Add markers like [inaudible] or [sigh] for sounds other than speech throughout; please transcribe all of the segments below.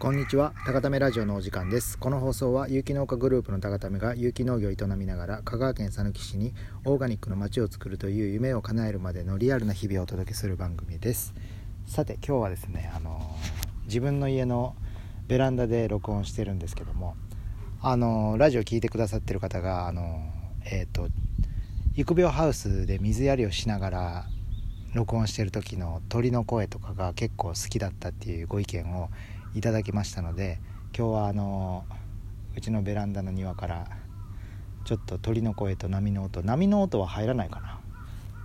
こんにちは。高ためラジオのお時間です。この放送は有機農家グループの高ためが有機農業を営みながら香川県佐貫市にオーガニックの街を作るという夢を叶えるまでのリアルな日々をお届けする番組です。さて今日はですねあの自分の家のベランダで録音してるんですけどもあのラジオ聞いてくださってる方があのえっ、ー、と育苗ハウスで水やりをしながら録音してる時の鳥の声とかが結構好きだったっていうご意見をいただきましたので今日はあのうちのベランダの庭からちょっと鳥の声と波の音波の音は入らないかな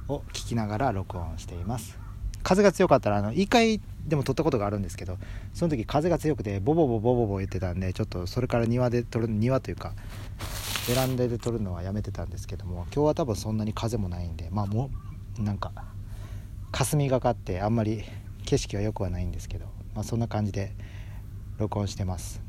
を聞きながら録音しています。風が強かったらあの1回でも撮ったことがあるんですけどその時風が強くてボボボボボボ言ってたんでちょっとそれから庭で撮る庭というかベランダで撮るのはやめてたんですけども今日は多分そんなに風もないんでまあもうなんか霞がかってあんまり景色は良くはないんですけど、まあ、そんな感じで録音してます。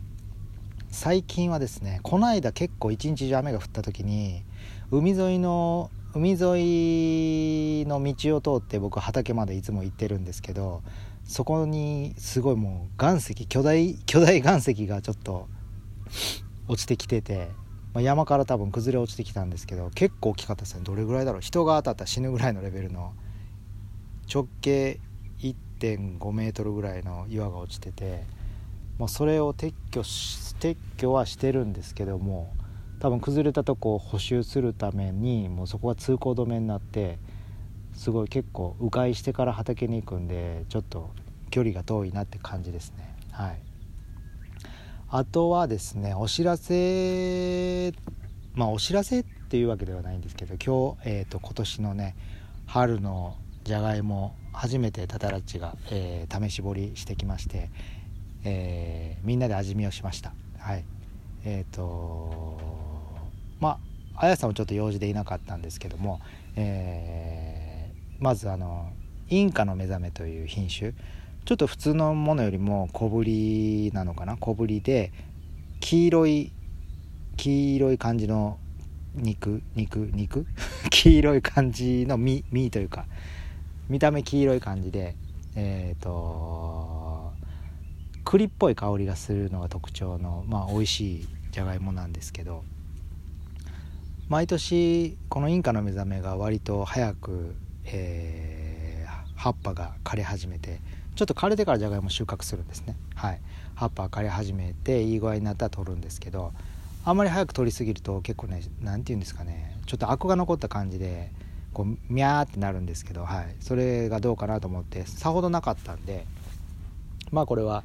最近はですねこの間結構一日中雨が降った時に海沿いの海沿いの道を通って僕畑までいつも行ってるんですけどそこにすごいもう岩石巨大巨大岩石がちょっと落ちてきてて、まあ、山から多分崩れ落ちてきたんですけど結構大きかったですね。どれぐらいだろう？人が当たったら死ぬぐらいのレベルの。直径1.5メートルぐらいの岩が落ちててもうそれを撤去撤去はしてるんですけども多分崩れたとこを補修するためにもうそこが通行止めになってすごい結構迂回してから畑に行くんでちょっと距離が遠いなって感じですね。はい。あとはですねお知らせまあお知らせっていうわけではないんですけど今日、えーと、今年のね春のじゃがいも初めてタタラッチが、えー、試し掘りしてきましてえー、みんなで味見をしました。はい。えっ、ー、とまああやさんもちょっと用事でいなかったんですけども、えー、まずあのインカの目覚めという品種。ちょっと普通のものよりも小ぶりなのかな？小ぶりで黄色い黄色い感じの肉？肉？肉？[laughs] 黄色い感じの身？身というか見た目黄色い感じでえっ、ー、と栗っぽい香りがするのが特徴の、まあ、美味しいじゃがいもなんですけど毎年このインカの目覚めが割と早く、えー、葉っぱが枯れ始めてちょっと枯れてからじゃがいも収穫するんですね、はい、葉っぱが枯れ始めていい具合になったら取るんですけどあんまり早く取りすぎると結構ね何て言うんですかねちょっとアクが残った感じでこうミャーってなるんですけど、はい、それがどうかなと思ってさほどなかったんでまあこれは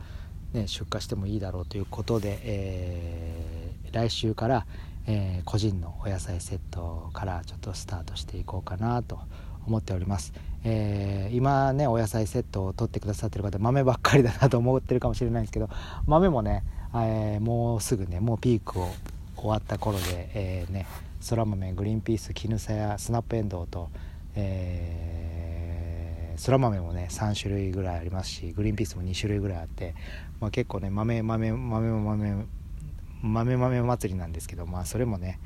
ね、出荷してもいいだろうということで、えー、来週から、えー、個人のお野菜セットからちょっとスタートしていこうかなと思っております、えー、今ねお野菜セットを取ってくださってる方豆ばっかりだなと思ってるかもしれないんですけど豆もね、えもうすぐねもうピークを終わった頃で、えねそら豆グリーンピース絹さやスナップエンドウと、えそら豆もね3種類ぐらいありますしグリーンピースも2種類ぐらいあってまあ、結構ね豆豆豆豆豆豆祭りなんですけど、まあ、それもね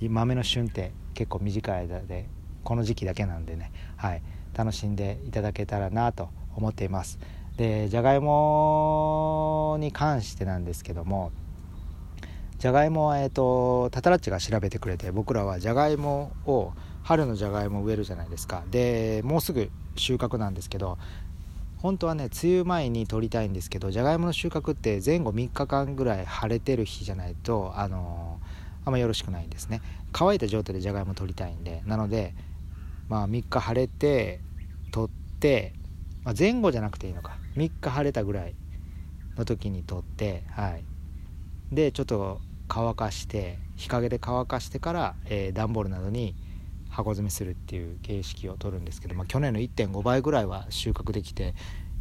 豆の旬って結構短い間でこの時期だけなんでね、はい、楽しんでいただけたらなと思っています。でじゃがいもに関してなんですけどもじゃがいもは、えーと、タタラッチが調べてくれて僕らはじゃがいもを春のじゃがいも植えるじゃないですか。でもうすぐ収穫なんですけど本当はね梅雨前に取りたいんですけどじゃがいもの収穫って前後3日間ぐらい晴れてる日じゃないとあのー、あんまよろしくないんですね。乾いた状態でじゃがいも取りたいんで。なのでまあ3日晴れて取って、まあ、前後じゃなくていいのか。3日晴れたぐらいの時に取ってはい。でちょっと乾かして日陰で乾かしてから、えー、段ボールなどに箱詰めするっていう形式を取るんですけど、まあ、去年の1.5倍ぐらいは収穫できて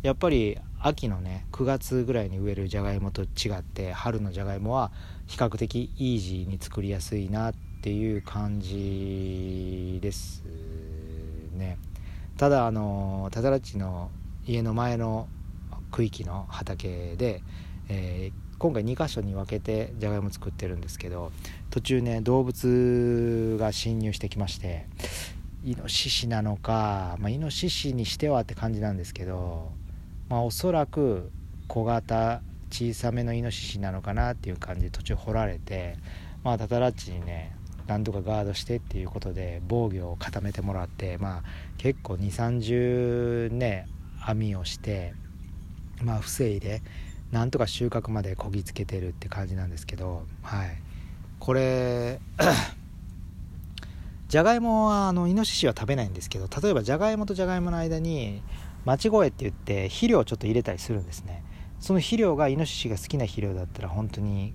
やっぱり秋のね9月ぐらいに植えるじゃがいもと違って春のじゃがいもは比較的イージーに作りやすいなっていう感じですね。ただあのただらちの家の前の区域の畑で、えー、今回2箇所に分けてじゃがいも作ってるんですけど途中ね動物が侵入してきましてイノシシなのか、まあ、イノシシにしてはって感じなんですけど、まあ、おそらく小型小さめのイノシシなのかなっていう感じで途中掘られてまあタタラッチにねなんとかガードしてっていうことで防御を固めてもらってまあ結構2 3 0ね網をしてまあ防いでなんとか収穫までこぎつけてるって感じなんですけどはい。これじゃがいもはあのイノシシは食べないんですけど例えばじゃがいもとじゃがいもの間に待ち声って言って肥料をちょっと入れたりするんですね。その肥料がイノシシが好きな肥料だったら本当に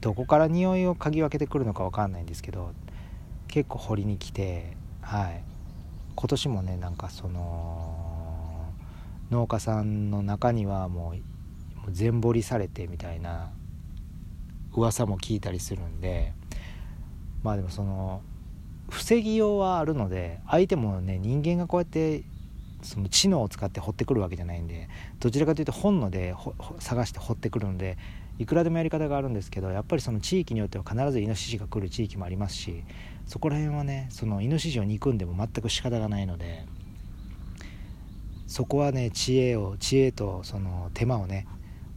どこから匂いを嗅ぎ分けてくるのか分かんないんですけど結構掘りに来てはい。今年もねなんかその農家さんの中にはもう全掘りされてみたいな噂も聞いたりするんでまあでもその防ぎようはあるので相手もね人間がこうやってその知能を使って掘ってくるわけじゃないんでどちらかというと本能で探して掘ってくるのでいくらでもやり方があるんですけどやっぱりその地域によっては必ずイノシシが来る地域もありますしそこら辺はねそのイノシシを憎んでも全く仕方がないのでそこはね知恵を知恵とその手間をね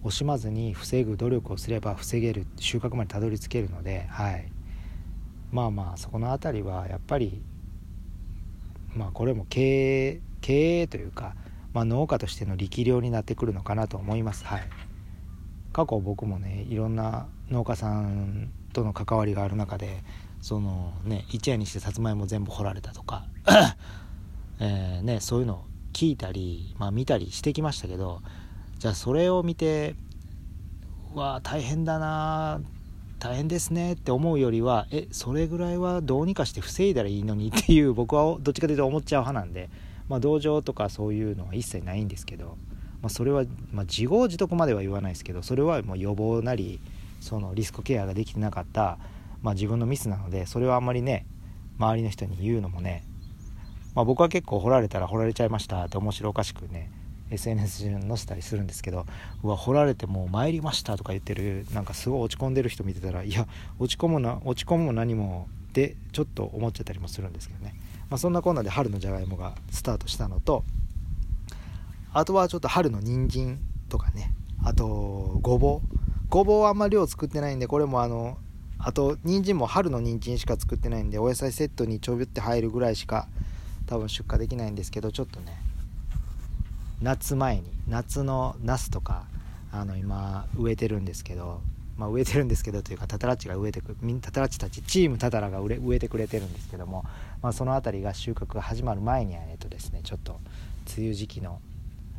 惜しまずに防ぐ努力をすれば防げる収穫までたどり着けるのではい。まあまあそこの辺りはやっぱりまあこれも経営経営というか、まあ、農家としての力量になってくるのかなと思います。はい。過去僕もねいろんな農家さんとの関わりがある中でそのね一夜にしてさつまいも全部掘られたとか [coughs] えね、そういうのを聞いたり、まあ、見たりしてきましたけどじゃあそれを見てわあ大変だな大変ですねって思うよりはえそれぐらいはどうにかして防いだらいいのにっていう僕はどっちかというと思っちゃう派なんで、まあ、同情とかそういうのは一切ないんですけど、まあ、それは、まあ、自業自得までは言わないですけどそれはもう予防なりそのリスクケアができてなかった、まあ、自分のミスなのでそれはあんまりね周りの人に言うのもね、まあ、僕は結構掘られたら掘られちゃいましたって面白おかしくね SNS に載せたりするんですけどうわ掘られてもう参りましたとか言ってるなんかすごい落ち込んでる人見てたらいや落ち込むな落ち込むも何もでちょっと思っちゃったりもするんですけどね、まあ、そんなこんなで春のじゃがいもがスタートしたのとあとはちょっと春の人参とかね。あとごぼう。ごぼうはあんまり量作ってないんでこれもあのあと人参も春の人参しか作ってないんでお野菜セットにちょびって入るぐらいしか多分出荷できないんですけどちょっとね夏前に夏のナスとかあの今植えてるんですけど、まあ、植えてるんですけどというかタタラッチが植えてくタタラッチたちチームタタラが植えてくれてるんですけども、まあ、その辺りが収穫が始まる前にはえっとですねちょっと梅雨時期の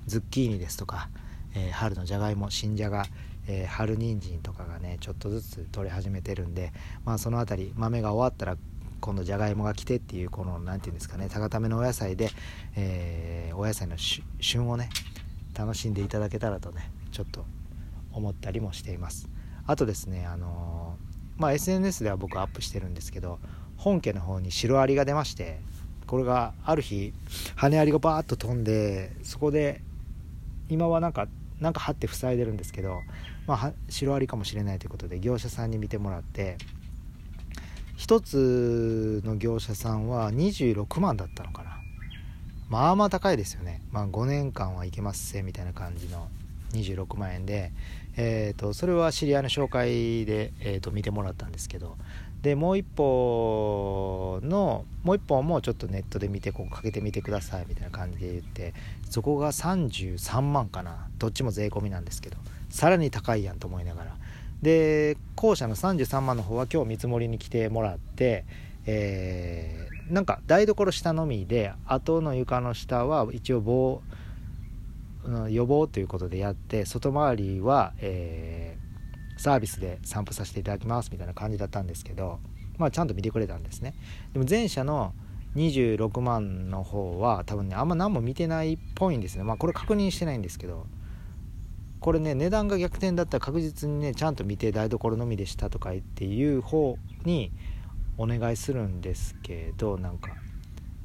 ズッキーニですとか、えー、春のじゃがいも新じゃが、えー、春人参とかがねちょっとずつ取れ始めてるんで、まあ、その辺り豆が終わったら今度じゃがいもが来てっていうこの何て言うんですかね高ためのお野菜で、えー、お野菜の旬をね楽しんでいただけたらとねちょっと思ったりもしています。あとですねあのー、まあ SNS では僕アップしてるんですけど本家の方にシロアリが出ましてこれがある日羽アリがバーッと飛んでそこで今はなんかなんか張って塞いでるんですけど、まあ、シロアリかもしれないということで業者さんに見てもらって1つの業者さんは26万だったのかな。まあまあ高いですよね。まあ5年間はいけますせみたいな感じの26万円で、えーと、それは知り合いの紹介で、えーと、見てもらったんですけど。でもう一本のもう一本もちょっとネットで見てここかけてみてくださいみたいな感じで言ってそこが33万かな。どっちも税込みなんですけど。さらに高いやんと思いながら。で後者の33万の方は今日見積もりに来てもらって、えー、なんか台所下のみで後の床の下は一応防予防ということでやって外回りは、えー、サービスで散布させていただきますみたいな感じだったんですけど、まあ、ちゃんと見てくれたんですね。でも前者の26万の方は多分ねあんま何も見てないっぽいんですね。まあこれ確認してないんですけど。これね値段が逆転だったら確実にねちゃんと見て台所のみでしたとかっていう方にお願いするんですけどなんか、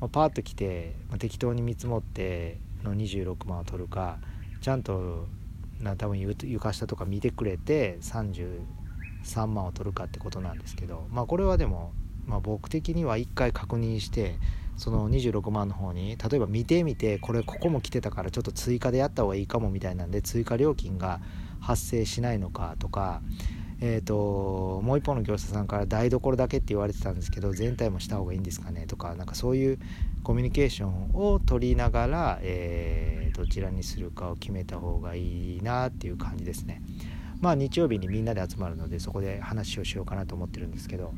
まあ、パーッと来て、まあ、適当に見積もっての26万を取るかちゃんとな多分床下とか見てくれて33万を取るかってことなんですけどまあこれはでも、まあ、僕的には1回確認してその26万の方に例えば見てみてこれここも来てたからちょっと追加でやった方がいいかもみたいなんで追加料金が発生しないのかとかえーと、もう一方の業者さんから台所だけって言われてたんですけど全体もした方がいいんですかねとかなんかそういうコミュニケーションを取りながら、えー、どちらにするかを決めた方がいいなっていう感じですね。まあ日曜日にみんなで集まるのでそこで話をしようかなと思ってるんですけど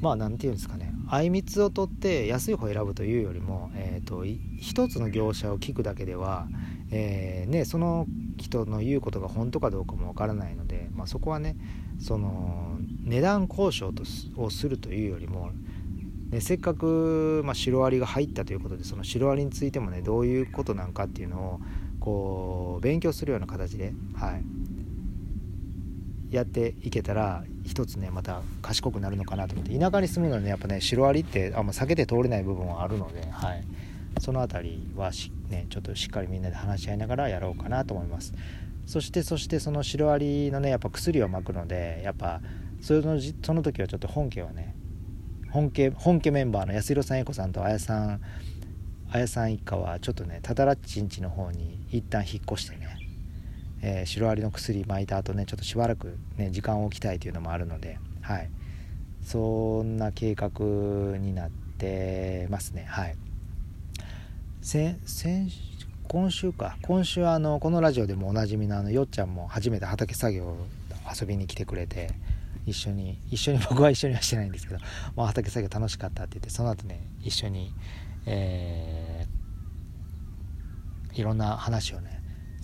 まあ何て言うんですかね。あいみつを取って安い方を選ぶというよりも、えーと、一つの業者を聞くだけでは、えー、ね、その人の言うことが本当かどうかもわからないので、まあ、そこはねその値段交渉とをするというよりも、ね、せっかく、まあ、シロアリが入ったということでそのシロアリについてもねどういうことなんかっていうのをこう勉強するような形で、はい、やっていけたら一つねまた賢くなるのかなと思って田舎に住むのにねやっぱねシロアリってあんま避けて通れない部分はあるので、はい、その辺りはし、ね、ちょっとしっかりみんなで話し合いながらやろうかなと思います。そしてそしてそのシロアリのねやっぱ薬をまくのでやっぱそのその時はちょっと本家はね本家本家メンバーの安弘さん英子さんと綾さん綾さん一家はちょっとねタタラッチんちの方に一旦引っ越してね、えー、シロアリの薬巻いた後ねちょっとしばらくね時間を置きたいというのもあるのではい。そんな計画になってますね。はい。先今週か。今週あのこのラジオでもおなじみのあのよっちゃんも初めて畑作業遊びに来てくれて一緒に一緒に僕は一緒にはしてないんですけど、まあ、畑作業楽しかったって言ってその後ね一緒に、えー、いろんな話をね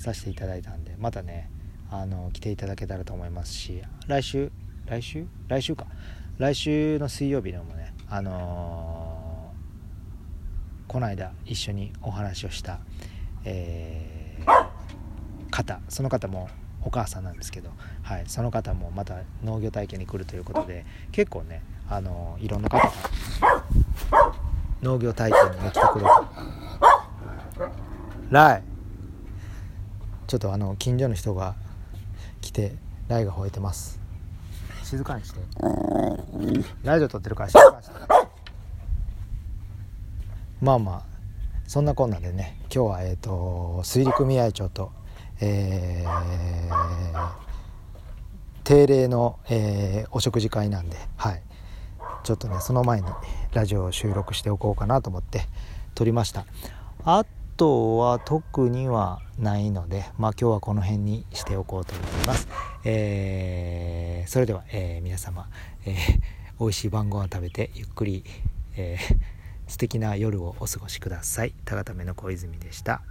させていただいたんでまたねあの来ていただけたらと思いますし来週？来週？来週か。来週の水曜日でもねあのー、この間一緒にお話をした、えー、方。その方もお母さんなんですけど、はい、その方もまた農業体験に来るということで結構ねあのいろんな方が農業体験に来てくれるライちょっとあの近所の人が来てライが吠えてます。静かにして。ラジオ撮ってるから静かにして。まあまあそんなこんなでね今日はえっ、ー、と水利組合長とえー、定例の、えー、お食事会なんで、はい、ちょっとねその前にラジオを収録しておこうかなと思って撮りました。あとは特にはないのでまあ今日はこの辺にしておこうと思います、えー、それでは、え皆様、えー、美味しい晩ご飯食べてゆっくり、えー、素敵な夜をお過ごしください。高田目の小泉でした。